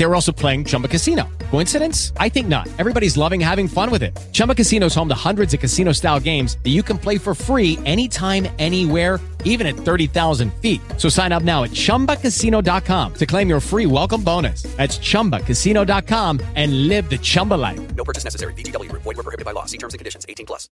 They were also playing Chumba Casino. Coincidence? I think not. Everybody's loving having fun with it. Chumba Casino is home to hundreds of casino style games that you can play for free anytime, anywhere, even at 30,000 feet. So sign up now at chumbacasino.com to claim your free welcome bonus. That's chumbacasino.com and live the Chumba life. No purchase necessary. VGW. Void where prohibited by law. See terms and conditions. 18 plus.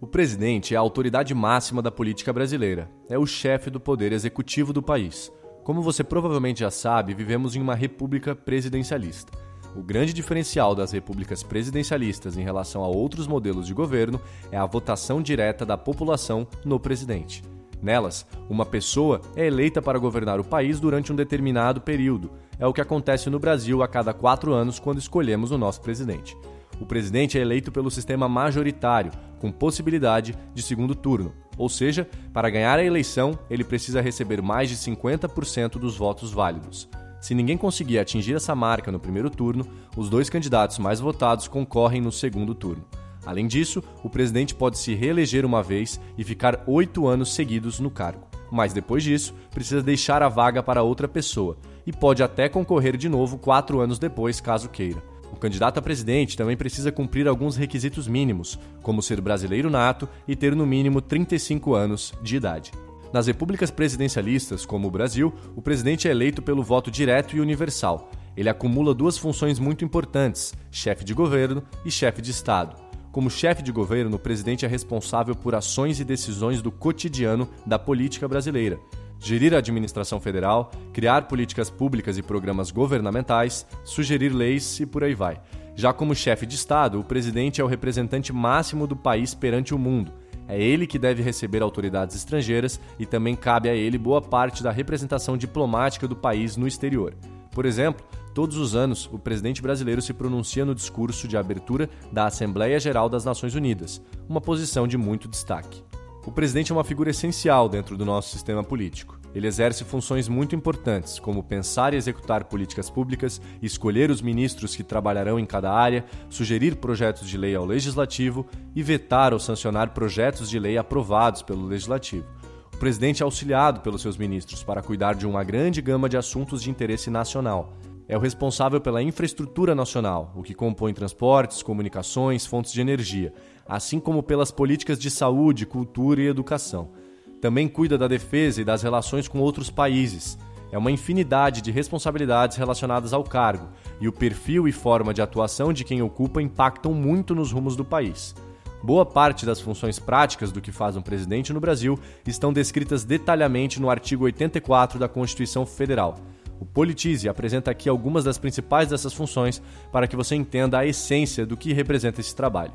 O presidente é a autoridade máxima da política brasileira. É o chefe do poder executivo do país. Como você provavelmente já sabe, vivemos em uma república presidencialista. O grande diferencial das repúblicas presidencialistas em relação a outros modelos de governo é a votação direta da população no presidente. Nelas, uma pessoa é eleita para governar o país durante um determinado período. É o que acontece no Brasil a cada quatro anos quando escolhemos o nosso presidente. O presidente é eleito pelo sistema majoritário, com possibilidade de segundo turno. Ou seja, para ganhar a eleição, ele precisa receber mais de 50% dos votos válidos. Se ninguém conseguir atingir essa marca no primeiro turno, os dois candidatos mais votados concorrem no segundo turno. Além disso, o presidente pode se reeleger uma vez e ficar oito anos seguidos no cargo. Mas depois disso, precisa deixar a vaga para outra pessoa e pode até concorrer de novo quatro anos depois, caso queira. O candidato a presidente também precisa cumprir alguns requisitos mínimos, como ser brasileiro nato e ter no mínimo 35 anos de idade. Nas repúblicas presidencialistas, como o Brasil, o presidente é eleito pelo voto direto e universal. Ele acumula duas funções muito importantes: chefe de governo e chefe de Estado. Como chefe de governo, o presidente é responsável por ações e decisões do cotidiano da política brasileira. Gerir a administração federal, criar políticas públicas e programas governamentais, sugerir leis e por aí vai. Já como chefe de Estado, o presidente é o representante máximo do país perante o mundo. É ele que deve receber autoridades estrangeiras e também cabe a ele boa parte da representação diplomática do país no exterior. Por exemplo, todos os anos o presidente brasileiro se pronuncia no discurso de abertura da Assembleia Geral das Nações Unidas, uma posição de muito destaque. O presidente é uma figura essencial dentro do nosso sistema político. Ele exerce funções muito importantes, como pensar e executar políticas públicas, escolher os ministros que trabalharão em cada área, sugerir projetos de lei ao legislativo e vetar ou sancionar projetos de lei aprovados pelo legislativo. O presidente é auxiliado pelos seus ministros para cuidar de uma grande gama de assuntos de interesse nacional. É o responsável pela infraestrutura nacional, o que compõe transportes, comunicações, fontes de energia, assim como pelas políticas de saúde, cultura e educação. Também cuida da defesa e das relações com outros países. É uma infinidade de responsabilidades relacionadas ao cargo, e o perfil e forma de atuação de quem ocupa impactam muito nos rumos do país. Boa parte das funções práticas do que faz um presidente no Brasil estão descritas detalhadamente no artigo 84 da Constituição Federal. O Politize apresenta aqui algumas das principais dessas funções para que você entenda a essência do que representa esse trabalho.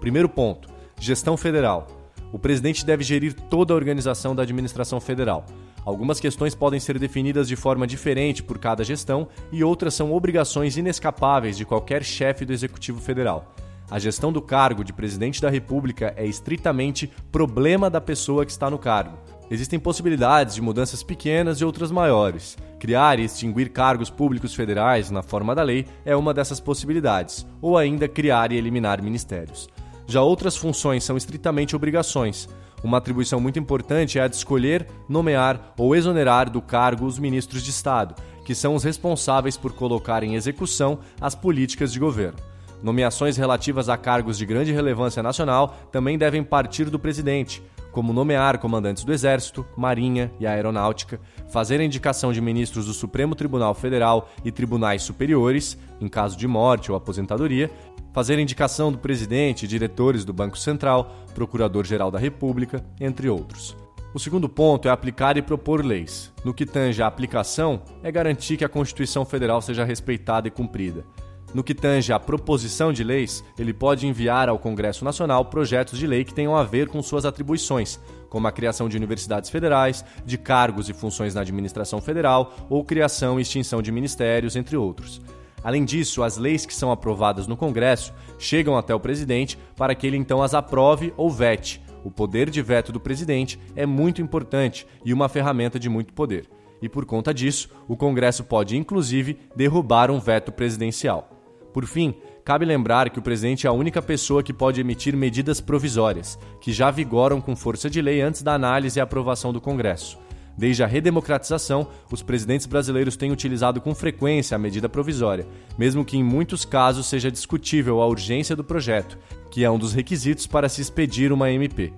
Primeiro ponto: gestão federal. O presidente deve gerir toda a organização da administração federal. Algumas questões podem ser definidas de forma diferente por cada gestão e outras são obrigações inescapáveis de qualquer chefe do Executivo Federal. A gestão do cargo de presidente da República é estritamente problema da pessoa que está no cargo. Existem possibilidades de mudanças pequenas e outras maiores. Criar e extinguir cargos públicos federais na forma da lei é uma dessas possibilidades, ou ainda criar e eliminar ministérios. Já outras funções são estritamente obrigações. Uma atribuição muito importante é a de escolher, nomear ou exonerar do cargo os ministros de Estado, que são os responsáveis por colocar em execução as políticas de governo. Nomeações relativas a cargos de grande relevância nacional também devem partir do presidente, como nomear comandantes do Exército, Marinha e Aeronáutica, fazer a indicação de ministros do Supremo Tribunal Federal e tribunais superiores, em caso de morte ou aposentadoria, fazer a indicação do presidente e diretores do Banco Central, Procurador-Geral da República, entre outros. O segundo ponto é aplicar e propor leis. No que tange à aplicação, é garantir que a Constituição Federal seja respeitada e cumprida. No que tange à proposição de leis, ele pode enviar ao Congresso Nacional projetos de lei que tenham a ver com suas atribuições, como a criação de universidades federais, de cargos e funções na administração federal ou criação e extinção de ministérios, entre outros. Além disso, as leis que são aprovadas no Congresso chegam até o presidente para que ele então as aprove ou vete. O poder de veto do presidente é muito importante e uma ferramenta de muito poder. E por conta disso, o Congresso pode inclusive derrubar um veto presidencial. Por fim, cabe lembrar que o presidente é a única pessoa que pode emitir medidas provisórias, que já vigoram com força de lei antes da análise e aprovação do Congresso. Desde a redemocratização, os presidentes brasileiros têm utilizado com frequência a medida provisória, mesmo que em muitos casos seja discutível a urgência do projeto, que é um dos requisitos para se expedir uma MP.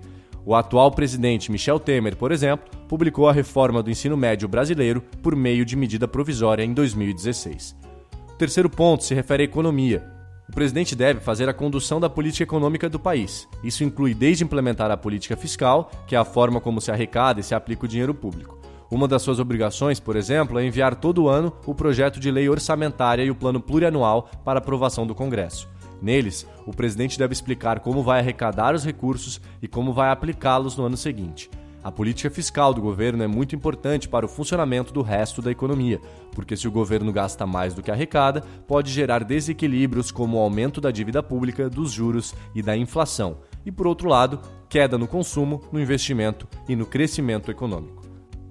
O atual presidente Michel Temer, por exemplo, publicou a reforma do ensino médio brasileiro por meio de medida provisória em 2016. Terceiro ponto se refere à economia. O presidente deve fazer a condução da política econômica do país. Isso inclui desde implementar a política fiscal, que é a forma como se arrecada e se aplica o dinheiro público. Uma das suas obrigações, por exemplo, é enviar todo ano o projeto de lei orçamentária e o plano plurianual para aprovação do Congresso. Neles, o presidente deve explicar como vai arrecadar os recursos e como vai aplicá-los no ano seguinte. A política fiscal do governo é muito importante para o funcionamento do resto da economia, porque se o governo gasta mais do que arrecada, pode gerar desequilíbrios como o aumento da dívida pública, dos juros e da inflação, e por outro lado, queda no consumo, no investimento e no crescimento econômico.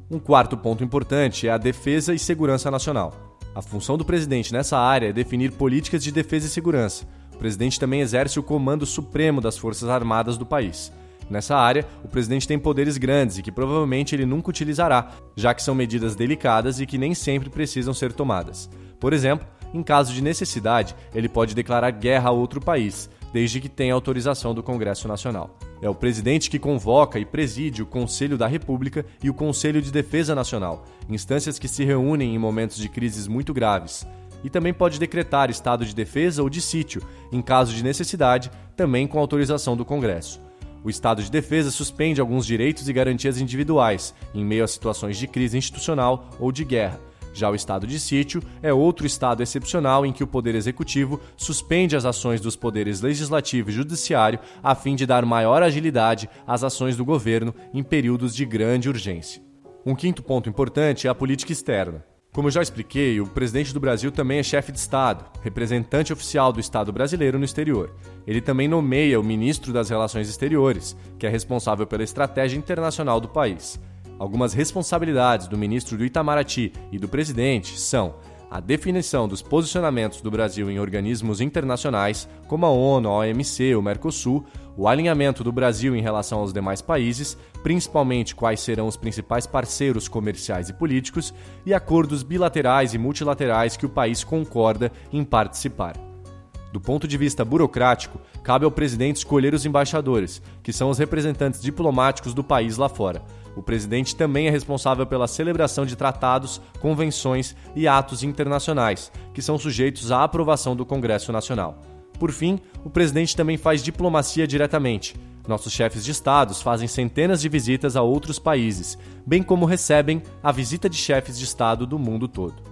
Um quarto ponto importante é a defesa e segurança nacional. A função do presidente nessa área é definir políticas de defesa e segurança. O presidente também exerce o comando supremo das Forças Armadas do país. Nessa área, o presidente tem poderes grandes e que provavelmente ele nunca utilizará, já que são medidas delicadas e que nem sempre precisam ser tomadas. Por exemplo, em caso de necessidade, ele pode declarar guerra a outro país, desde que tenha autorização do Congresso Nacional. É o presidente que convoca e preside o Conselho da República e o Conselho de Defesa Nacional, instâncias que se reúnem em momentos de crises muito graves. E também pode decretar estado de defesa ou de sítio, em caso de necessidade, também com autorização do Congresso. O estado de defesa suspende alguns direitos e garantias individuais, em meio a situações de crise institucional ou de guerra, já o estado de sítio é outro estado excepcional em que o Poder Executivo suspende as ações dos poderes legislativo e judiciário a fim de dar maior agilidade às ações do governo em períodos de grande urgência. Um quinto ponto importante é a política externa. Como eu já expliquei, o presidente do Brasil também é chefe de Estado, representante oficial do Estado brasileiro no exterior. Ele também nomeia o ministro das Relações Exteriores, que é responsável pela estratégia internacional do país. Algumas responsabilidades do ministro do Itamaraty e do presidente são a definição dos posicionamentos do Brasil em organismos internacionais, como a ONU, a OMC, o Mercosul, o alinhamento do Brasil em relação aos demais países, principalmente quais serão os principais parceiros comerciais e políticos, e acordos bilaterais e multilaterais que o país concorda em participar. Do ponto de vista burocrático, cabe ao presidente escolher os embaixadores, que são os representantes diplomáticos do país lá fora o presidente também é responsável pela celebração de tratados, convenções e atos internacionais, que são sujeitos à aprovação do Congresso Nacional. Por fim, o presidente também faz diplomacia diretamente. Nossos chefes de estados fazem centenas de visitas a outros países, bem como recebem a visita de chefes de estado do mundo todo.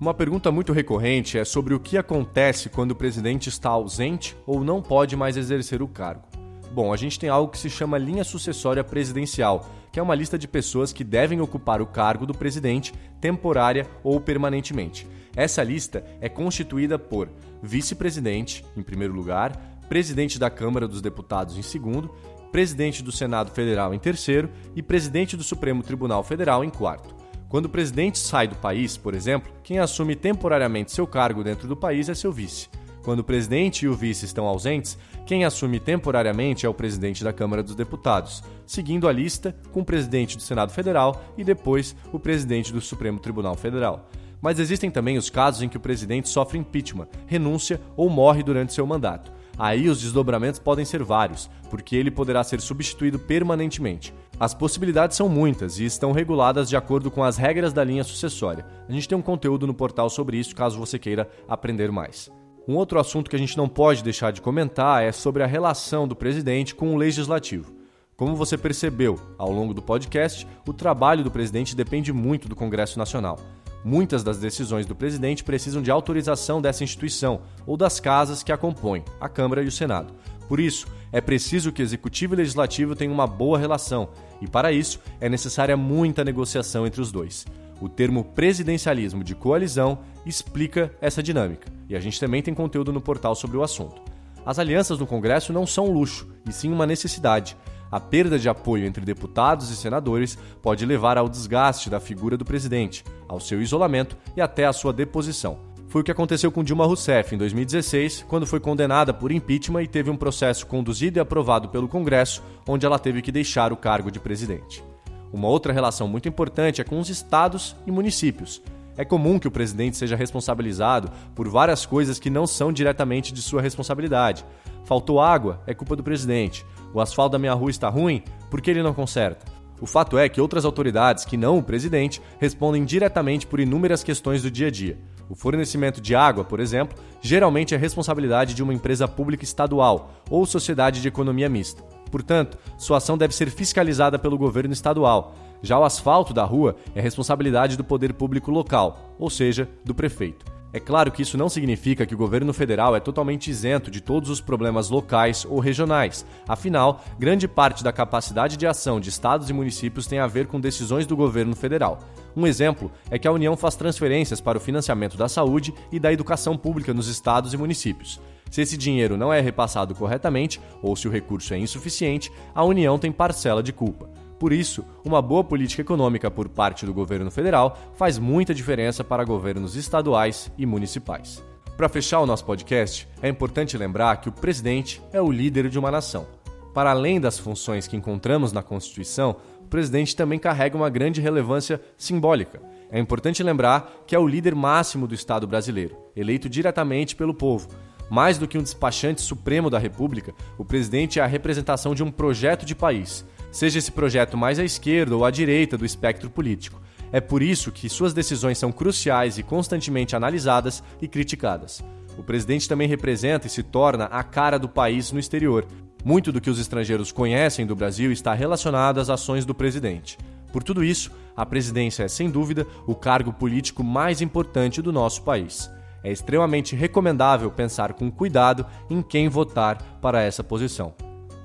Uma pergunta muito recorrente é sobre o que acontece quando o presidente está ausente ou não pode mais exercer o cargo. Bom, a gente tem algo que se chama linha sucessória presidencial, que é uma lista de pessoas que devem ocupar o cargo do presidente temporária ou permanentemente. Essa lista é constituída por vice-presidente, em primeiro lugar, presidente da Câmara dos Deputados, em segundo, presidente do Senado Federal, em terceiro, e presidente do Supremo Tribunal Federal, em quarto. Quando o presidente sai do país, por exemplo, quem assume temporariamente seu cargo dentro do país é seu vice. Quando o presidente e o vice estão ausentes, quem assume temporariamente é o presidente da Câmara dos Deputados, seguindo a lista com o presidente do Senado Federal e depois o presidente do Supremo Tribunal Federal. Mas existem também os casos em que o presidente sofre impeachment, renúncia ou morre durante seu mandato. Aí os desdobramentos podem ser vários, porque ele poderá ser substituído permanentemente. As possibilidades são muitas e estão reguladas de acordo com as regras da linha sucessória. A gente tem um conteúdo no portal sobre isso, caso você queira aprender mais. Um outro assunto que a gente não pode deixar de comentar é sobre a relação do presidente com o legislativo. Como você percebeu ao longo do podcast, o trabalho do presidente depende muito do Congresso Nacional. Muitas das decisões do presidente precisam de autorização dessa instituição ou das casas que a compõem, a Câmara e o Senado. Por isso, é preciso que executivo e legislativo tenham uma boa relação, e para isso é necessária muita negociação entre os dois. O termo presidencialismo de coalizão explica essa dinâmica, e a gente também tem conteúdo no portal sobre o assunto. As alianças no Congresso não são luxo, e sim uma necessidade. A perda de apoio entre deputados e senadores pode levar ao desgaste da figura do presidente, ao seu isolamento e até à sua deposição. Foi o que aconteceu com Dilma Rousseff em 2016, quando foi condenada por impeachment e teve um processo conduzido e aprovado pelo Congresso, onde ela teve que deixar o cargo de presidente. Uma outra relação muito importante é com os estados e municípios. É comum que o presidente seja responsabilizado por várias coisas que não são diretamente de sua responsabilidade. Faltou água, é culpa do presidente. O asfalto da minha rua está ruim, por que ele não conserta? O fato é que outras autoridades, que não o presidente, respondem diretamente por inúmeras questões do dia a dia. O fornecimento de água, por exemplo, geralmente é responsabilidade de uma empresa pública estadual ou sociedade de economia mista. Portanto, sua ação deve ser fiscalizada pelo governo estadual. Já o asfalto da rua é responsabilidade do poder público local, ou seja, do prefeito. É claro que isso não significa que o governo federal é totalmente isento de todos os problemas locais ou regionais. Afinal, grande parte da capacidade de ação de estados e municípios tem a ver com decisões do governo federal. Um exemplo é que a União faz transferências para o financiamento da saúde e da educação pública nos estados e municípios. Se esse dinheiro não é repassado corretamente ou se o recurso é insuficiente, a União tem parcela de culpa. Por isso, uma boa política econômica por parte do governo federal faz muita diferença para governos estaduais e municipais. Para fechar o nosso podcast, é importante lembrar que o presidente é o líder de uma nação. Para além das funções que encontramos na Constituição, o presidente também carrega uma grande relevância simbólica. É importante lembrar que é o líder máximo do Estado brasileiro, eleito diretamente pelo povo. Mais do que um despachante supremo da República, o presidente é a representação de um projeto de país seja esse projeto mais à esquerda ou à direita do espectro político. É por isso que suas decisões são cruciais e constantemente analisadas e criticadas. O presidente também representa e se torna a cara do país no exterior. Muito do que os estrangeiros conhecem do Brasil está relacionado às ações do presidente. Por tudo isso, a presidência é, sem dúvida, o cargo político mais importante do nosso país. É extremamente recomendável pensar com cuidado em quem votar para essa posição.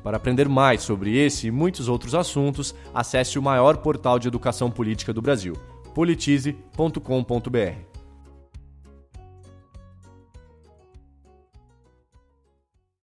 Para aprender mais sobre esse e muitos outros assuntos, acesse o maior portal de educação política do Brasil, politize.com.br.